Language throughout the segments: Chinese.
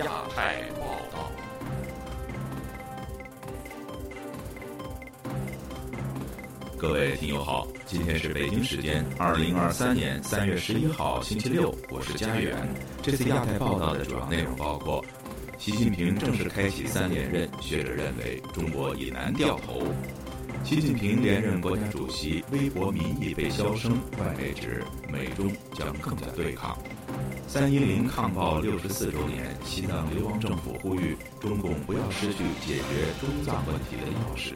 亚太报道。各位听友好，今天是北京时间二零二三年三月十一号星期六，我是佳远。这次亚太报道的主要内容包括：习近平正式开启三连任，学者认为中国已难掉头；习近平连任国家主席，微博民意被消声，外媒指美中将更加对抗。三一零抗暴六十四周年，西藏流亡政府呼吁中共不要失去解决中藏问题的钥匙。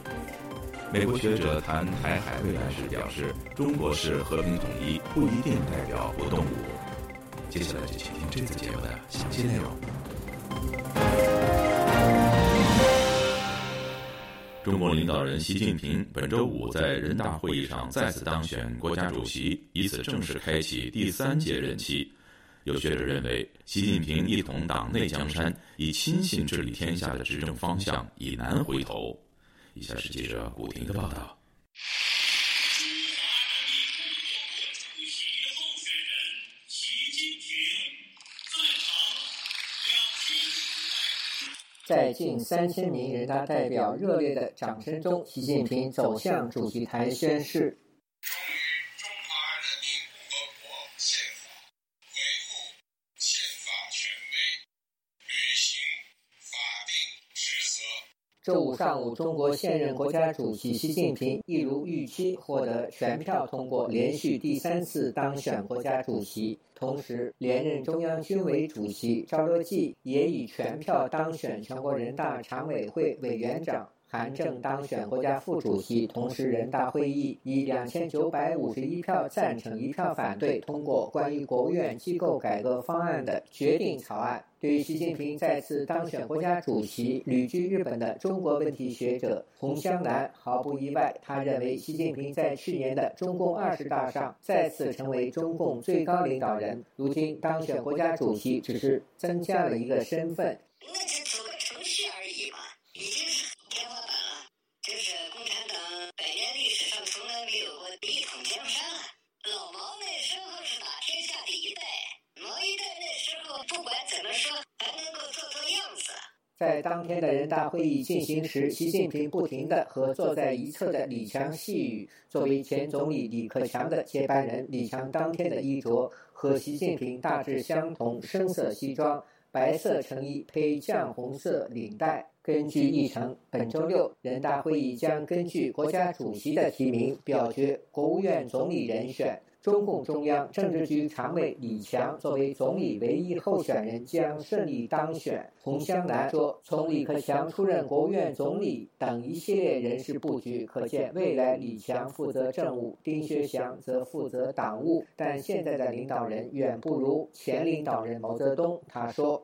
美国学者谈台海未来时表示，中国式和平统一不一定代表不动武。接下来就请听这次节目的详细内容。中国领导人习近平本周五在人大会议上再次当选国家主席，以此正式开启第三届任期。有学者认为，习近平一统党内江山，以亲信治理天下的执政方向已难回头。以下是记者古婷的报道。在近三千名人大代表热烈的掌声中，习近平走向主席台宣誓。周五上午，中国现任国家主席习近平一如预期获得全票通过，连续第三次当选国家主席。同时，连任中央军委主席赵乐际也以全票当选全国人大常委会委员长。韩正当选国家副主席，同时人大会议以两千九百五十一票赞成、一票反对通过关于国务院机构改革方案的决定草案。对于习近平再次当选国家主席，旅居日本的中国问题学者洪湘南毫不意外，他认为习近平在去年的中共二十大上再次成为中共最高领导人，如今当选国家主席只是增加了一个身份。在当天的人大会议进行时，习近平不停地和坐在一侧的李强细语。作为前总理李克强的接班人，李强当天的衣着和习近平大致相同：深色西装、白色衬衣配绛红色领带。根据议程，本周六人大会议将根据国家主席的提名表决国务院总理人选。中共中央政治局常委李强作为总理唯一候选人将顺利当选。洪湘南说：“从李克强出任国务院总理等一系列人事布局可见，未来李强负责政务，丁薛祥则负责党务。但现在的领导人远不如前领导人毛泽东。”他说。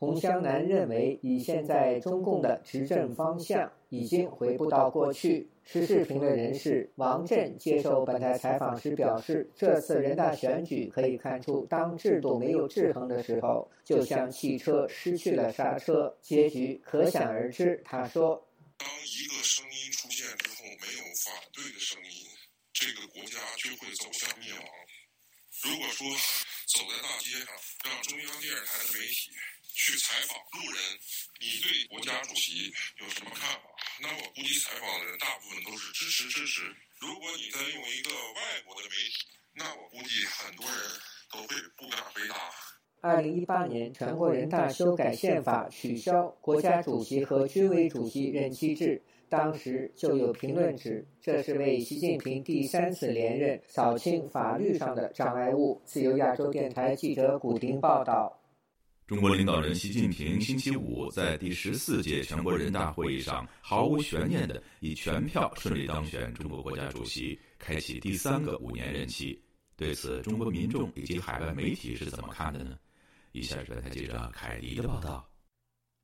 洪湘南认为，以现在中共的执政方向，已经回不到过去。时事评论人士王震接受本台采访时表示，这次人大选举可以看出，当制度没有制衡的时候，就像汽车失去了刹车，结局可想而知。他说：“当一个声音出现之后，没有反对的声音，这个国家就会走向灭亡。如果说走在大街上，让中央电视台的媒体。”去采访路人，你对国家主席有什么看法？那我估计采访的人大部分都是支持支持。如果你再用一个外国的媒体，那我估计很多人都会不敢回答。二零一八年，全国人大修改宪法，取消国家主席和军委主席任期制，当时就有评论指，这是为习近平第三次连任扫清法律上的障碍物。自由亚洲电台记者古丁报道。中国领导人习近平星期五在第十四届全国人大会议上毫无悬念地以全票顺利当选中国国家主席，开启第三个五年任期。对此，中国民众以及海外媒体是怎么看的呢？以下是本台记者凯迪的报道。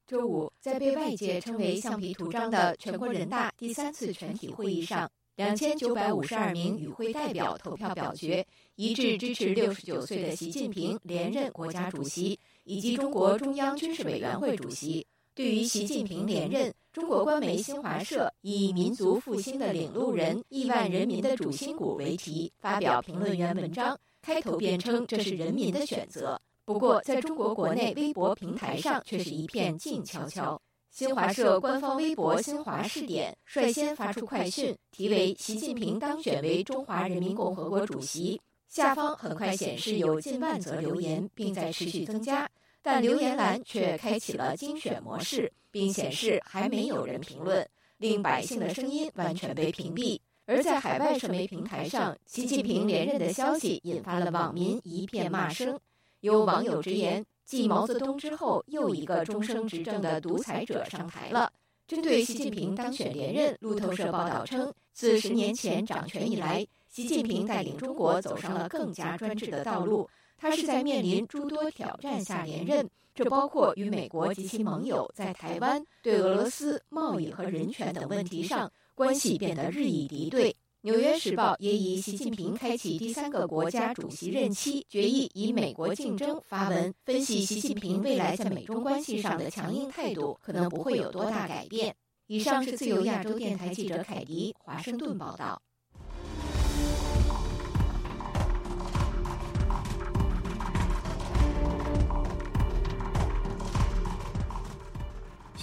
周五，在被外界称为“橡皮图章”的全国人大第三次全体会议上，两千九百五十二名与会代表投票表决，一致支持六十九岁的习近平连任国家主席以及中国中央军事委员会主席。对于习近平连任，中国官媒新华社以“民族复兴的领路人，亿万人民的主心骨”为题发表评论员文章，开头便称这是人民的选择。不过，在中国国内微博平台上却是一片静悄悄。新华社官方微博“新华视点”率先发出快讯，题为“习近平当选为中华人民共和国主席”。下方很快显示有近万则留言，并在持续增加，但留言栏却开启了精选模式，并显示还没有人评论，令百姓的声音完全被屏蔽。而在海外社媒平台上，习近平连任的消息引发了网民一片骂声。有网友直言，继毛泽东之后，又一个终生执政的独裁者上台了。针对习近平当选连任，路透社报道称，自十年前掌权以来，习近平带领中国走上了更加专制的道路。他是在面临诸多挑战下连任，这包括与美国及其盟友在台湾、对俄罗斯、贸易和人权等问题上关系变得日益敌对。《纽约时报》也以习近平开启第三个国家主席任期，决议以美国竞争发文，分析习近平未来在美中关系上的强硬态度可能不会有多大改变。以上是自由亚洲电台记者凯迪华盛顿报道。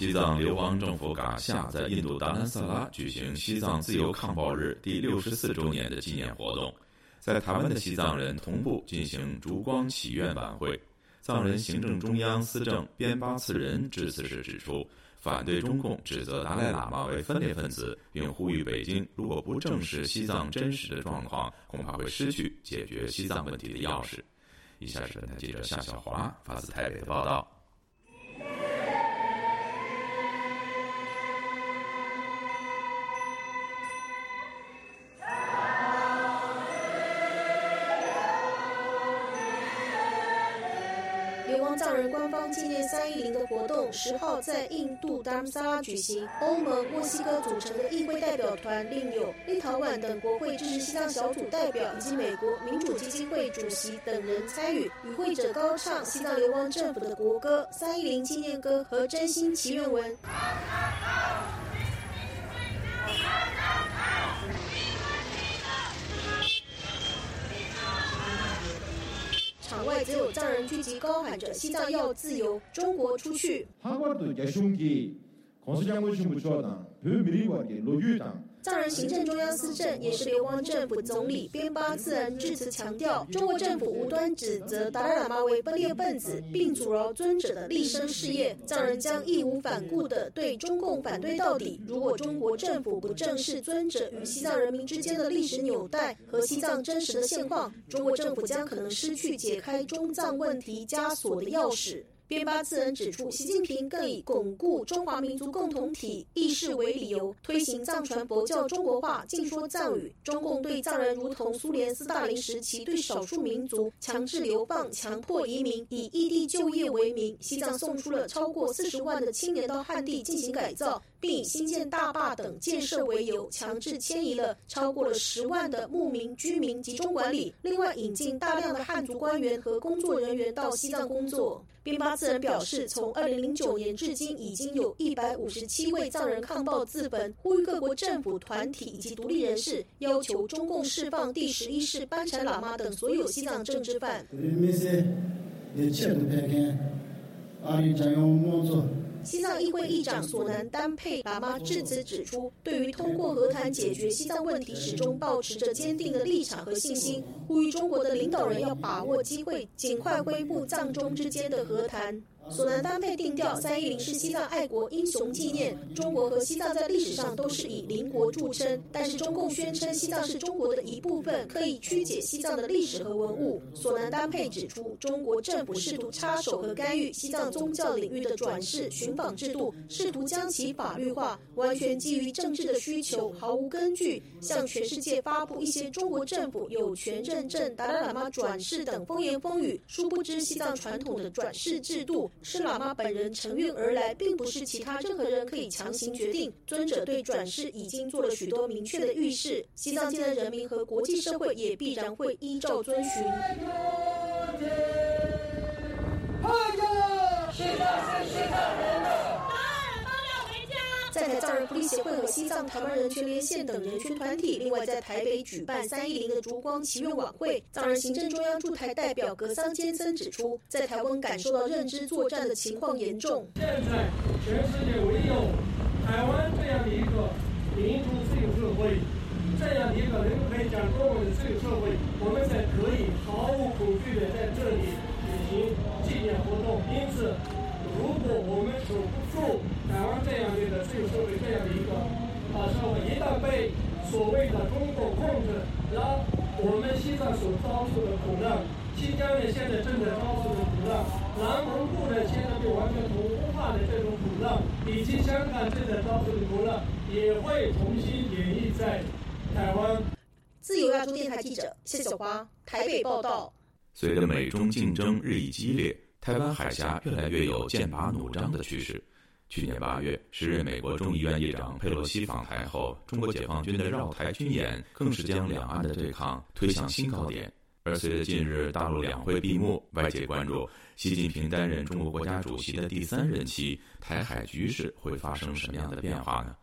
西藏流亡政府噶夏在印度达兰萨拉举行西藏自由抗暴日第六十四周年的纪念活动，在台湾的西藏人同步进行烛光祈愿晚会。藏人行政中央司政边巴次仁致辞时指出，反对中共指责达赖喇嘛为分裂分子，并呼吁北京如果不正视西藏真实的状况，恐怕会失去解决西藏问题的钥匙。以下是本台记者夏小华发自台北的报道。流亡藏人官方纪念三一零的活动，十号在印度达姆萨拉举行。欧盟、墨西哥组成的议会代表团，另有立陶宛等国会支持西藏小组代表，以及美国民主基金会主席等人参与。与会者高唱西藏流亡政府的国歌、三一零纪念歌和真心祈愿文。只有藏人聚集，高喊着“西藏要自由，中国出去”。藏人行政中央司政也是流亡政府总理边巴自然致辞强调，中国政府无端指责达赖喇为分裂分子，并阻挠尊者的立身事业。藏人将义无反顾地对中共反对到底。如果中国政府不正视尊者与西藏人民之间的历史纽带和西藏真实的现况，中国政府将可能失去解开中藏问题枷锁的钥匙。边巴次人指出，习近平更以巩固中华民族共同体意识为理由，推行藏传佛教中国化，禁说藏语。中共对藏人如同苏联斯大林时期对少数民族强制流放、强迫移民，以异地就业为名，西藏送出了超过四十万的青年到汉地进行改造。并以新建大坝等建设为由，强制迁移了超过了十万的牧民居民集中管理。另外，引进大量的汉族官员和工作人员到西藏工作。边巴次人表示，从二零零九年至今，已经有一百五十七位藏人抗暴自焚，呼吁各国政府、团体以及独立人士要求中共释放第十一世班禅喇嘛等所有西藏政治犯。西藏议会议长索南丹佩达玛至此指出，对于通过和谈解决西藏问题，始终保持着坚定的立场和信心，呼吁中国的领导人要把握机会，尽快恢复藏中之间的和谈。索南丹佩定调三一零是西藏爱国英雄纪念。中国和西藏在历史上都是以邻国著称，但是中共宣称西藏是中国的一部分，可以曲解西藏的历史和文物。索南丹佩指出，中国政府试图插手和干预西藏宗教领域的转世寻访制度，试图将其法律化，完全基于政治的需求，毫无根据，向全世界发布一些中国政府有权认证达赖喇嘛转世等风言风语。殊不知，西藏传统的转世制度。是喇嘛本人承运而来，并不是其他任何人可以强行决定。尊者对转世已经做了许多明确的预示，西藏界的人民和国际社会也必然会依照遵循。在台藏人福利协会和西藏台湾人权连线等人权团体，另外在台北举办三一零的烛光祈愿晚会。藏人行政中央驻台代表格桑坚森指出，在台湾感受到认知作战的情况严重。现在全世界唯有台湾这样的一个民主自由社会，这样的一个人可以讲中文的自由社会，我们才可以毫无恐惧的在这里举行纪念活动。因此。如果我们守不住台湾这样的一个自由社会，这样的一个啊社会，一旦被所谓的中国控制，那我们西藏所遭受的苦难，新疆人现在正在遭受的苦难，南蒙古人现在被完全同化的这种苦难，以及香港正在遭受的苦难，也会重新演绎在台湾。自由亚洲电台记者谢小华台北报道。随着美中竞争日益激烈。台湾海峡越来越有剑拔弩张的趋势。去年八月，时任美国众议院议长佩洛西访台后，中国解放军的绕台军演更是将两岸的对抗推向新高点。而随着近日大陆两会闭幕，外界关注习近平担任中国国家主席的第三任期，台海局势会发生什么样的变化呢？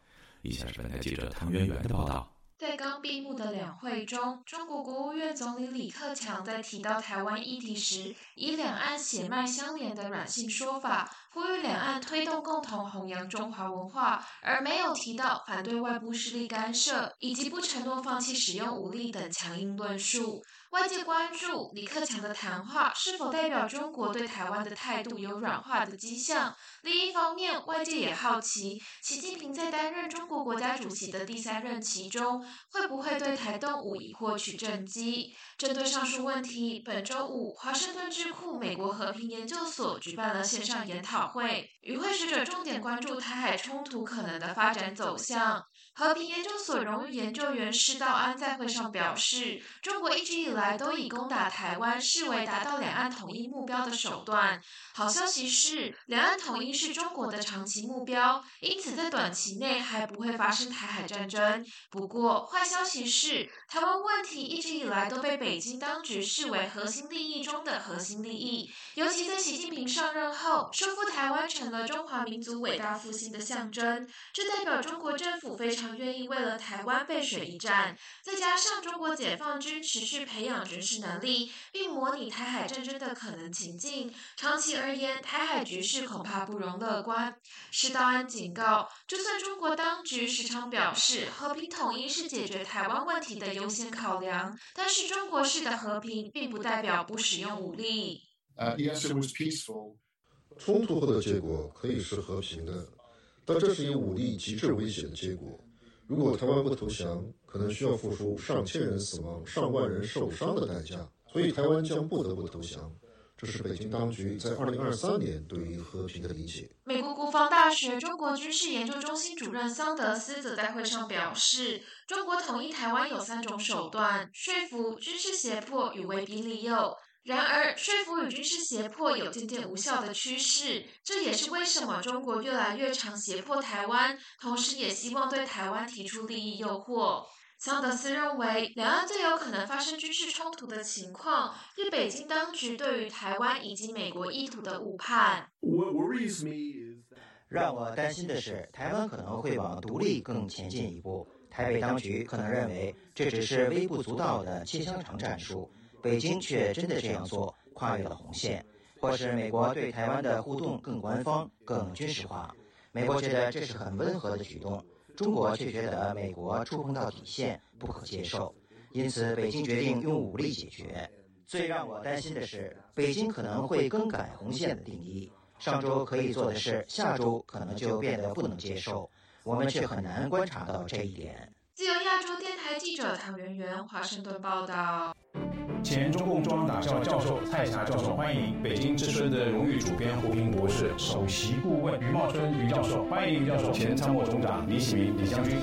以下是本台记者唐媛媛的报道。在刚闭幕的两会中，中国国务院总理李克强在提到台湾议题时，以两岸血脉相连的软性说法，呼吁两岸推动共同弘扬中华文化，而没有提到反对外部势力干涉以及不承诺放弃使用武力等强硬论述。外界关注李克强的谈话是否代表中国对台湾的态度有软化的迹象。另一方面，外界也好奇，习近平在担任中国国家主席的第三任期中，会不会对台动武以获取政绩？针对上述问题，本周五，华盛顿智库美国和平研究所举办了线上研讨会，与会使者重点关注台海冲突可能的发展走向。和平研究所荣誉研究员施道安在会上表示，中国一直以来都以攻打台湾视为达到两岸统一目标的手段。好消息是，两岸统一是中国的长期目标，因此在短期内还不会发生台海战争。不过，坏消息是，台湾问题一直以来都被北京当局视为核心利益中的核心利益。尤其在习近平上任后，收复台湾成了中华民族伟大复兴的象征，这代表中国政府非常。愿意为了台湾背水一战，再加上中国解放军持续培养军事能力，并模拟台海战争的可能情境，长期而言，台海局势恐怕不容乐观。施道安警告，就算中国当局时常表示和平统一是解决台湾问题的优先考量，但是中国式的和平并不代表不使用武力。Uh, yes, it was peaceful. 冲突后的结果可以是和平的，但这是以武力极致威胁的结果。如果台湾不投降，可能需要付出上千人死亡、上万人受伤的代价，所以台湾将不得不投降。这是北京当局在二零二三年对于和平的理解。美国国防大学中国军事研究中心主任桑德斯则在会上表示，中国统一台湾有三种手段：说服、军事胁迫与威逼利诱。然而，说服与军事胁迫有渐渐无效的趋势，这也是为什么中国越来越常胁迫台湾，同时也希望对台湾提出利益诱惑。桑德斯认为，两岸最有可能发生军事冲突的情况，是北京当局对于台湾以及美国意图的误判。让我担心的是，台湾可能会往独立更前进一步。台北当局可能认为这只是微不足道的切香肠战术。北京却真的这样做，跨越了红线，或是美国对台湾的互动更官方、更军事化。美国觉得这是很温和的举动，中国却觉得美国触碰到底线，不可接受。因此，北京决定用武力解决。最让我担心的是，北京可能会更改红线的定义。上周可以做的事，下周可能就变得不能接受。我们却很难观察到这一点。自由亚洲电台记者唐媛媛华盛顿报道。前中共中央党校教授蔡霞教授，欢迎北京之声的荣誉主编胡平博士，首席顾问于茂春于教授，欢迎于教授。前参谋总长李喜明李将军。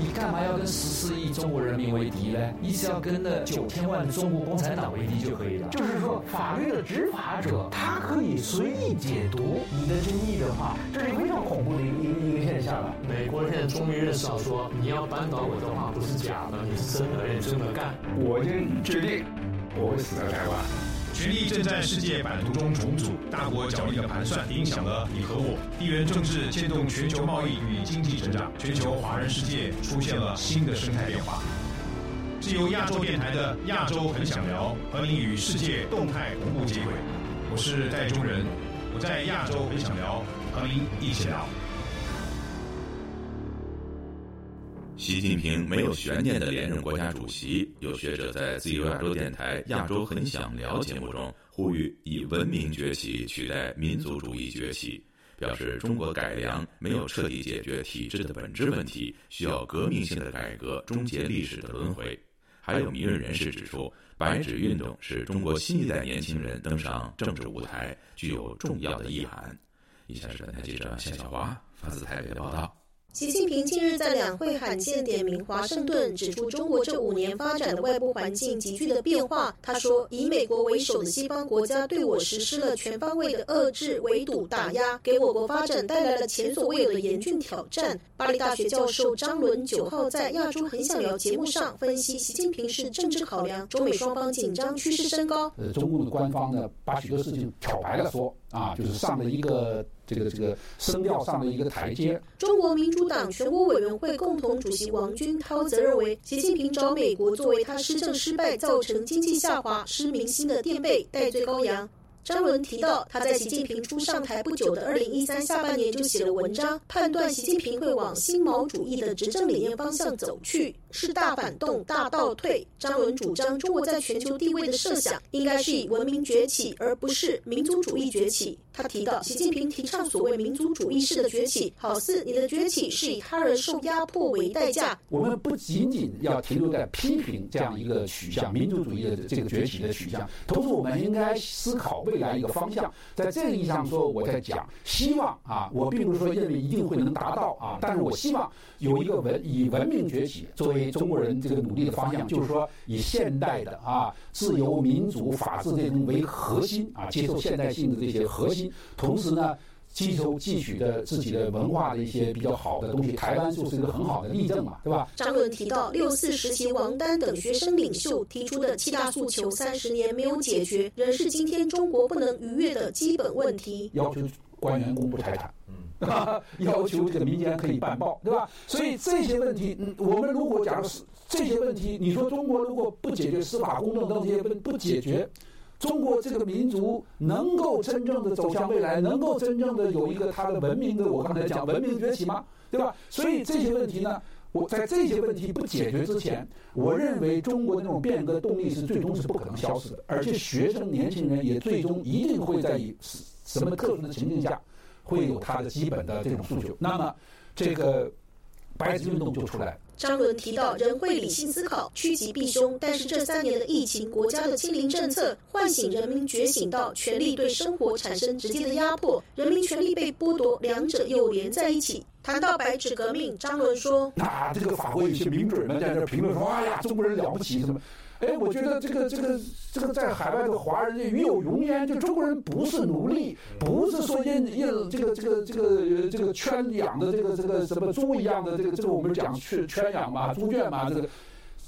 你干嘛要跟十四亿中国人民为敌呢？你只要跟那九千万的中国共产党为敌就可以了。就是说，法律的执法者他可以随意解读你的争议的话，这是非常恐怖的一个一个一个现象了。美国现在终于认识到，说你要扳倒我的话不是假的，你是真的，认真的干。我已经决定，我会死在台湾。权力正在世界版图中重组，大国角力的盘算影响了你和我。地缘政治牵动全球贸易与经济成长，全球华人世界出现了新的生态变化。是由亚洲电台的亚洲很想聊，和您与世界动态同步接轨。我是戴中仁，我在亚洲很想聊，和您一起聊。习近平没有悬念的连任国家主席，有学者在自由亚洲电台《亚洲很想聊》节目中呼吁以文明崛起取代民族主义崛起，表示中国改良没有彻底解决体制的本质问题，需要革命性的改革终结历史的轮回。还有名人人士指出，白纸运动是中国新一代年轻人登上政治舞台具有重要的意涵。以下是本台记者夏小华发自台北的报道。习近平近日在两会罕见点名华盛顿，指出中国这五年发展的外部环境急剧的变化。他说，以美国为首的西方国家对我实施了全方位的遏制、围堵、打压，给我国发展带来了前所未有的严峻挑战。巴黎大学教授张伦九号在《亚洲很想聊》节目上分析，习近平是政治考量，中美双方紧张趋势升高。呃，中共的官方呢，把许多事情挑白了说。啊，就是上了一个这个这个声调上的一个台阶。中国民主党全国委员会共同主席王军涛则认为，习近平找美国作为他施政失败造成经济下滑失民心的垫背，代罪羔羊。张伦提到，他在习近平初上台不久的二零一三下半年就写了文章，判断习近平会往新毛主义的执政理念方向走去，是大反动、大倒退。张伦主张，中国在全球地位的设想应该是以文明崛起，而不是民族主义崛起。他提到，习近平提倡所谓民族主义式的崛起，好似你的崛起是以他人受压迫为代价。我们不仅仅要停留在批评这样一个取向，民族主义的这个崛起的取向，同时我们应该思考未来一个方向。在这个意义上说，我在讲希望啊，我并不是说认为一定会能达到啊，但是我希望有一个文以文明崛起作为中国人这个努力的方向，就是说以现代的啊自由、民主、法治这种为核心啊，接受现代性的这些核心。同时呢，吸收汲取的自己的文化的一些比较好的东西，台湾就是一个很好的例证嘛，对吧？张伦提到，六四时期王丹等学生领袖提出的七大诉求，三十年没有解决，仍是今天中国不能逾越的基本问题。要求官员公布财产，嗯，要求这个民间可以办报，对吧？所以这些问题，嗯，我们如果假如是这些问题，你说中国如果不解决司法公正等这些问不解决。中国这个民族能够真正的走向未来，能够真正的有一个它的文明的，我刚才讲文明崛起吗？对吧？所以这些问题呢，我在这些问题不解决之前，我认为中国的那种变革动力是最终是不可能消失的，而且学生年轻人也最终一定会在以什么特殊的情境下，会有他的基本的这种诉求。那么，这个白纸运动就出来了。张伦提到，人会理性思考，趋吉避凶。但是这三年的疫情，国家的清零政策，唤醒人民觉醒到权力对生活产生直接的压迫，人民权利被剥夺，两者又连在一起。谈到白纸革命，张伦说：“那这个法国有些名嘴们在这评论说，哎呀，中国人了不起什么？”哎，我觉得这个这个这个在海外的华人与有荣焉，就中国人不是奴隶，不是说因因这个这个这个这个圈养的这个这个什么猪一样的这个这个我们讲圈圈养嘛，猪圈嘛，这个。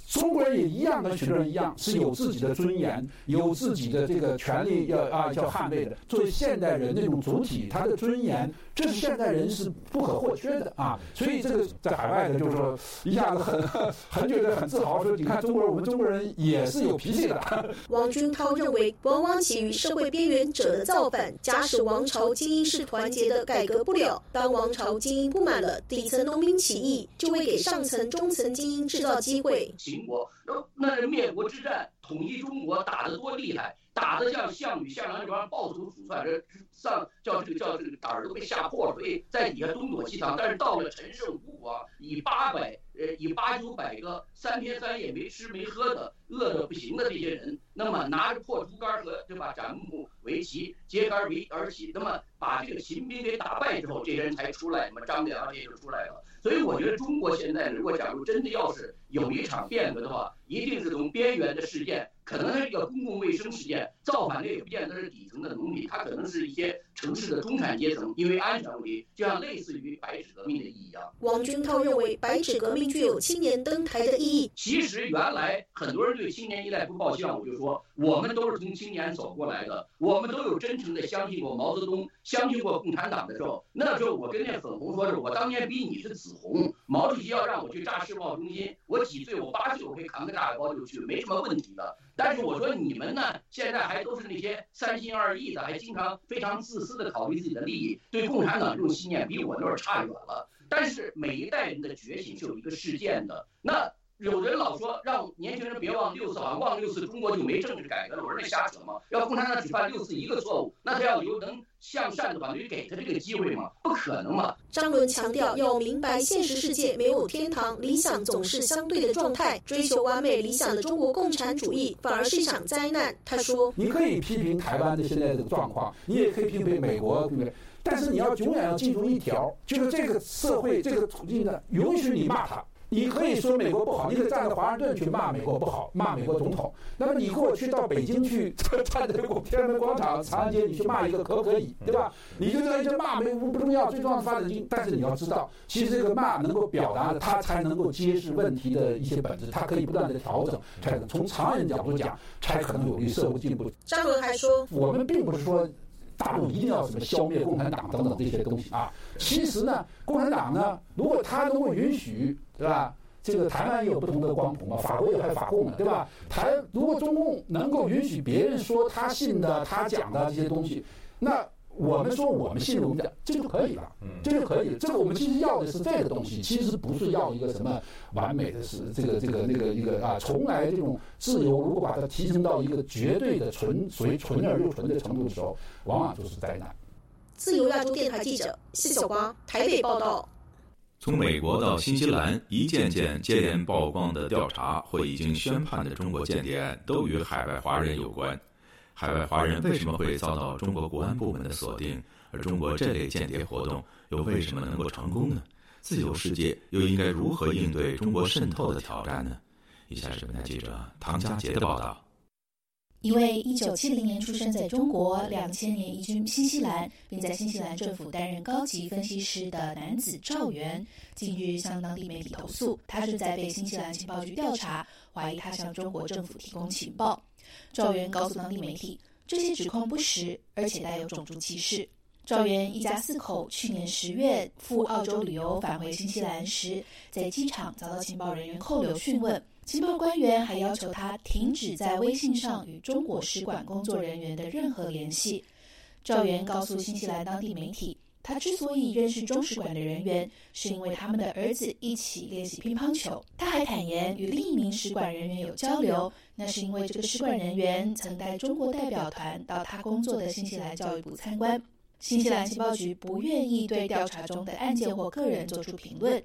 中国人也一样，跟许多人一样，是有自己的尊严，有自己的这个权利要啊要捍卫的。作为现代人那种主体，他的尊严，这是现代人是不可或缺的啊。所以这个在海外的，就是说一下子很很觉得很自豪，说你看中国人，我们中国人也是有脾气的。王军涛认为，往往起于社会边缘者的造反，假使王朝精英是团结的，改革不了。当王朝精英不满了，底层农民起义，就会给上层中层精英制造机会。秦国，那那灭国之战，统一中国打得多厉害，打得像项羽、项梁这帮暴徒鼠窜，这上叫这个叫这个胆儿都被吓破了，所以在底下东躲西藏。但是到了陈胜吴广，以八百呃以八九百个三天三夜没吃没喝的饿得不行的这些人，那么拿着破竹竿和对吧斩木为旗，揭竿为而起，那么把这个秦兵给打败之后，这些人才出来，那么张良这些就出来了。所以我觉得中国现在如果假如真的要是有一场变革的话，一定是从边缘的事件，可能是一个公共卫生事件，造反的也不见得是底层的农民，他可能是一些城市的中产阶层，因为安全问题，就像类似于白纸革命的意义一样。王军涛认为，白纸革命具有青年登台的意义。其实原来很多人对青年一代不抱希望，我就说我们都是从青年走过来的，我们都有真诚的相信过毛泽东，相信过共产党的时候，那时候我跟那粉红说是，我当年比你是紫红，毛主席要让我去炸世贸中心，我几岁？我八岁，我可以扛个炸药包就去，没什么问题的。但是我说你们呢，现在还都是那些三心二意的，还经常非常自私的考虑自己的利益，对共产党这种信念比我那儿差远了。但是每一代人的觉醒是有一个事件的。那有人老说让年轻人别忘六四，好像忘六四中国就没政治改革了。我说那瞎扯嘛！要共产党只犯六四一个错误，那他要有能向善的话，就给他这个机会吗？不可能嘛！张伦强调，要明白现实世界没有天堂，理想总是相对的状态。追求完美理想的中国共产主义反而是一场灾难。他说：“你可以批评台湾的现在这个状况，你也可以批评美国，对不对？但是你要永远要记住一条，就是这个社会这个处境呢，允许你骂他。”你可以说美国不好，你可以站在华盛顿去骂美国不好，骂美国总统。那么你给我去到北京去，站在天安门广场、长安街，你去骂一个可不可以？对吧？你就在这骂美国不重要，最重要的发展经。但是你要知道，其实这个骂能够表达的，它才能够揭示问题的一些本质，它可以不断的调整，才能从长远角度讲，才可能有利社会进步。张伦还说，我们并不是说。大陆一定要怎么消灭共产党等等这些东西啊？其实呢，共产党呢，如果他能够允许，对吧？这个台湾也有不同的光谱嘛，法国有还法共呢，对吧？台如果中共能够允许别人说他信的、他讲的这些东西，那。我们说我们信任的，这就可以了，这就可以了。这个我们其实要的是这个东西，其实不是要一个什么完美的是这个这个那个一个啊。从来这种自由，如果把它提升到一个绝对的纯属于纯而又纯的程度的时候，往往就是灾难。自由亚洲电台记者谢小光台北报道。从美国到新西兰，一件件接连曝光的调查或已经宣判的中国间谍案，都与海外华人有关。海外华人为什么会遭到中国国安部门的锁定？而中国这类间谍活动又为什么能够成功呢？自由世界又应该如何应对中国渗透的挑战呢？以下是本台记者唐佳杰的报道。一位1970年出生在中国、2000年移居新西兰，并在新西兰政府担任高级分析师的男子赵源，近日向当地媒体投诉，他正在被新西兰情报局调查，怀疑他向中国政府提供情报。赵源告诉当地媒体，这些指控不实，而且带有种族歧视。赵源一家四口去年十月赴澳洲旅游返回新西兰时，在机场遭到情报人员扣留讯问，情报官员还要求他停止在微信上与中国使馆工作人员的任何联系。赵源告诉新西兰当地媒体。他之所以认识中使馆的人员，是因为他们的儿子一起练习乒乓球。他还坦言与另一名使馆人员有交流，那是因为这个使馆人员曾带中国代表团到他工作的新西兰教育部参观。新西兰情报局不愿意对调查中的案件或个人做出评论。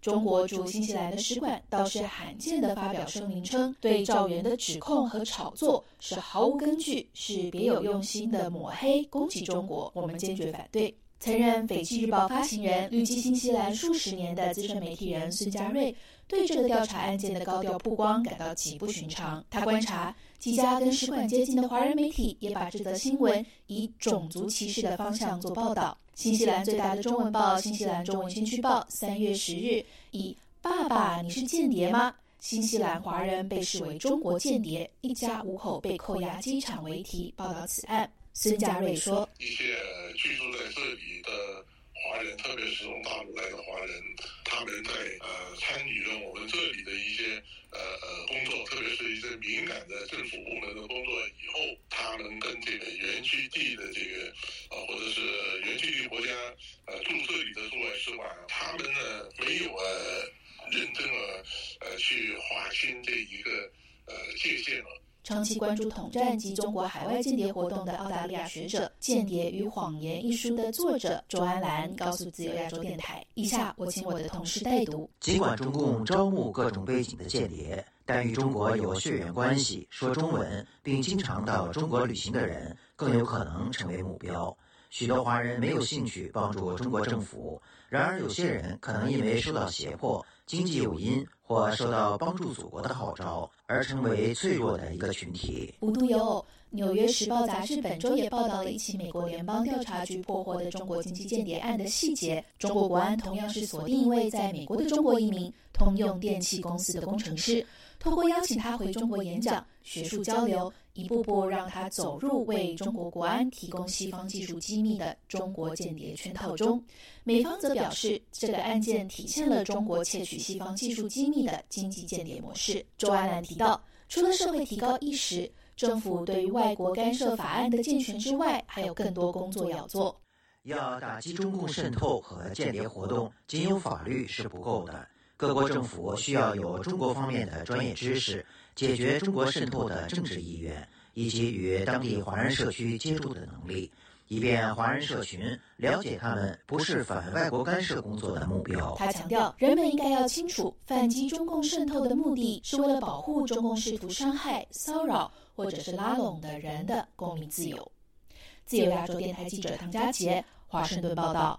中国驻新西兰的使馆倒是罕见地发表声明称，对赵源的指控和炒作是毫无根据，是别有用心的抹黑攻击中国，我们坚决反对。曾任《斐济日报》发行人、旅居新西兰数十年的资深媒体人孙家瑞，对这个调查案件的高调曝光感到极不寻常。他观察几家跟使馆接近的华人媒体，也把这则新闻以种族歧视的方向做报道。新西兰最大的中文报《新西兰中文先驱报》三月十日以“爸爸，你是间谍吗？新西兰华人被视为中国间谍，一家五口被扣押机场”为题报道此案。孙家瑞说：“一些居住在这里的华人，特别是从大陆来的华人，他们在呃参与了我们这里的一些呃呃工作，特别是一些敏感的政府部门的工作以后，他们跟这个原居地的这个呃或者是原居地国家呃驻这里的驻外使馆，他们呢没有呃认真的呃去划清这一个呃界限了。”长期关注统战及中国海外间谍活动的澳大利亚学者《间谍与谎言》一书的作者周安兰告诉自由亚洲电台：“以下我请我的同事代读。尽管中共招募各种背景的间谍，但与中国有血缘关系、说中文并经常到中国旅行的人更有可能成为目标。许多华人没有兴趣帮助中国政府。然而，有些人可能因为受到胁迫、经济诱因或受到帮助祖国的号召，而成为脆弱的一个群体。无独有偶，《纽约时报》杂志本周也报道了一起美国联邦调查局破获的中国经济间谍案的细节。中国国安同样是锁定一位在美国的中国移民，通用电气公司的工程师，通过邀请他回中国演讲、学术交流。一步步让他走入为中国国安提供西方技术机密的中国间谍圈套中。美方则表示，这个案件体现了中国窃取西方技术机密的经济间谍模式。周安澜提到，除了社会提高意识，政府对于外国干涉法案的健全之外，还有更多工作要做。要打击中共渗透和间谍活动，仅有法律是不够的。各国政府需要有中国方面的专业知识，解决中国渗透的政治意愿，以及与当地华人社区接触的能力，以便华人社群了解他们不是反外国干涉工作的目标。他强调，人们应该要清楚，反击中共渗透的目的是为了保护中共试图伤害、骚扰或者是拉拢的人的公民自由。自由亚洲电台记者唐佳杰，华盛顿报道。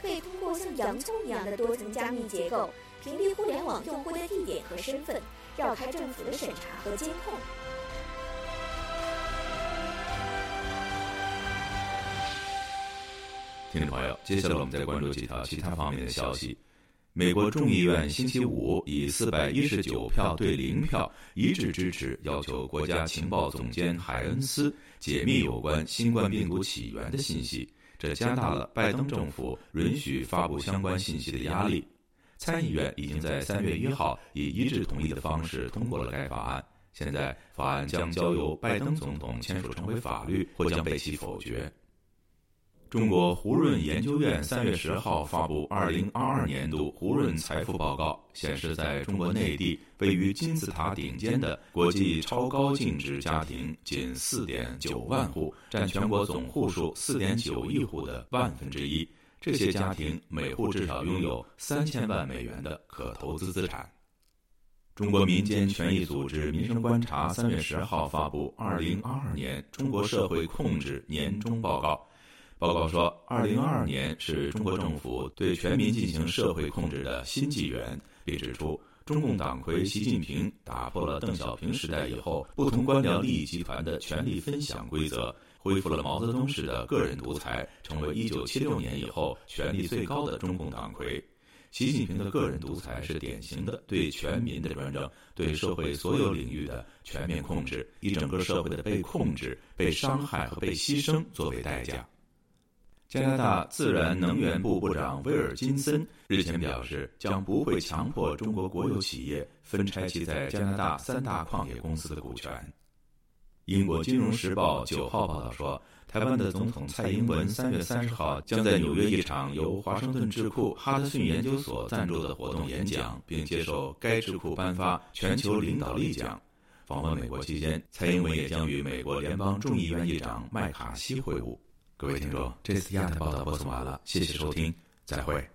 可以通过像洋葱一样的多层加密结构，屏蔽互联网用户的地点和身份，绕开政府的审查和监控。听众朋友，接下来我们再关注几条其他方面的消息。美国众议院星期五以四百一十九票对零票一致支持，要求国家情报总监海恩斯解密有关新冠病毒起源的信息。这加大了拜登政府允许发布相关信息的压力。参议院已经在三月一号以一致同意的方式通过了该法案，现在法案将交由拜登总统签署成为法律，或将被其否决。中国胡润研究院三月十号发布二零二二年度胡润财富报告，显示，在中国内地位于金字塔顶尖的国际超高净值家庭仅四点九万户，占全国总户数四点九亿户的万分之一。这些家庭每户至少拥有三千万美元的可投资资产。中国民间权益组织民生观察三月十号发布二零二二年中国社会控制年终报告。报告说，二零二二年是中国政府对全民进行社会控制的新纪元，并指出，中共党魁习近平打破了邓小平时代以后不同官僚利益集团的权力分享规则，恢复了毛泽东式的个人独裁，成为一九七六年以后权力最高的中共党魁。习近平的个人独裁是典型的对全民的专政，对社会所有领域的全面控制，以整个社会的被控制、被伤害和被牺牲作为代价。加拿大自然能源部部长威尔金森日前表示，将不会强迫中国国有企业分拆其在加拿大三大矿业公司的股权。英国《金融时报》九号报道说，台湾的总统蔡英文三月三十号将在纽约一场由华盛顿智库哈德逊研究所赞助的活动演讲，并接受该智库颁发全球领导力奖。访问美国期间，蔡英文也将与美国联邦众议院议长麦卡锡会晤。各位听众，这次亚太报道播送完了，谢谢收听，再会。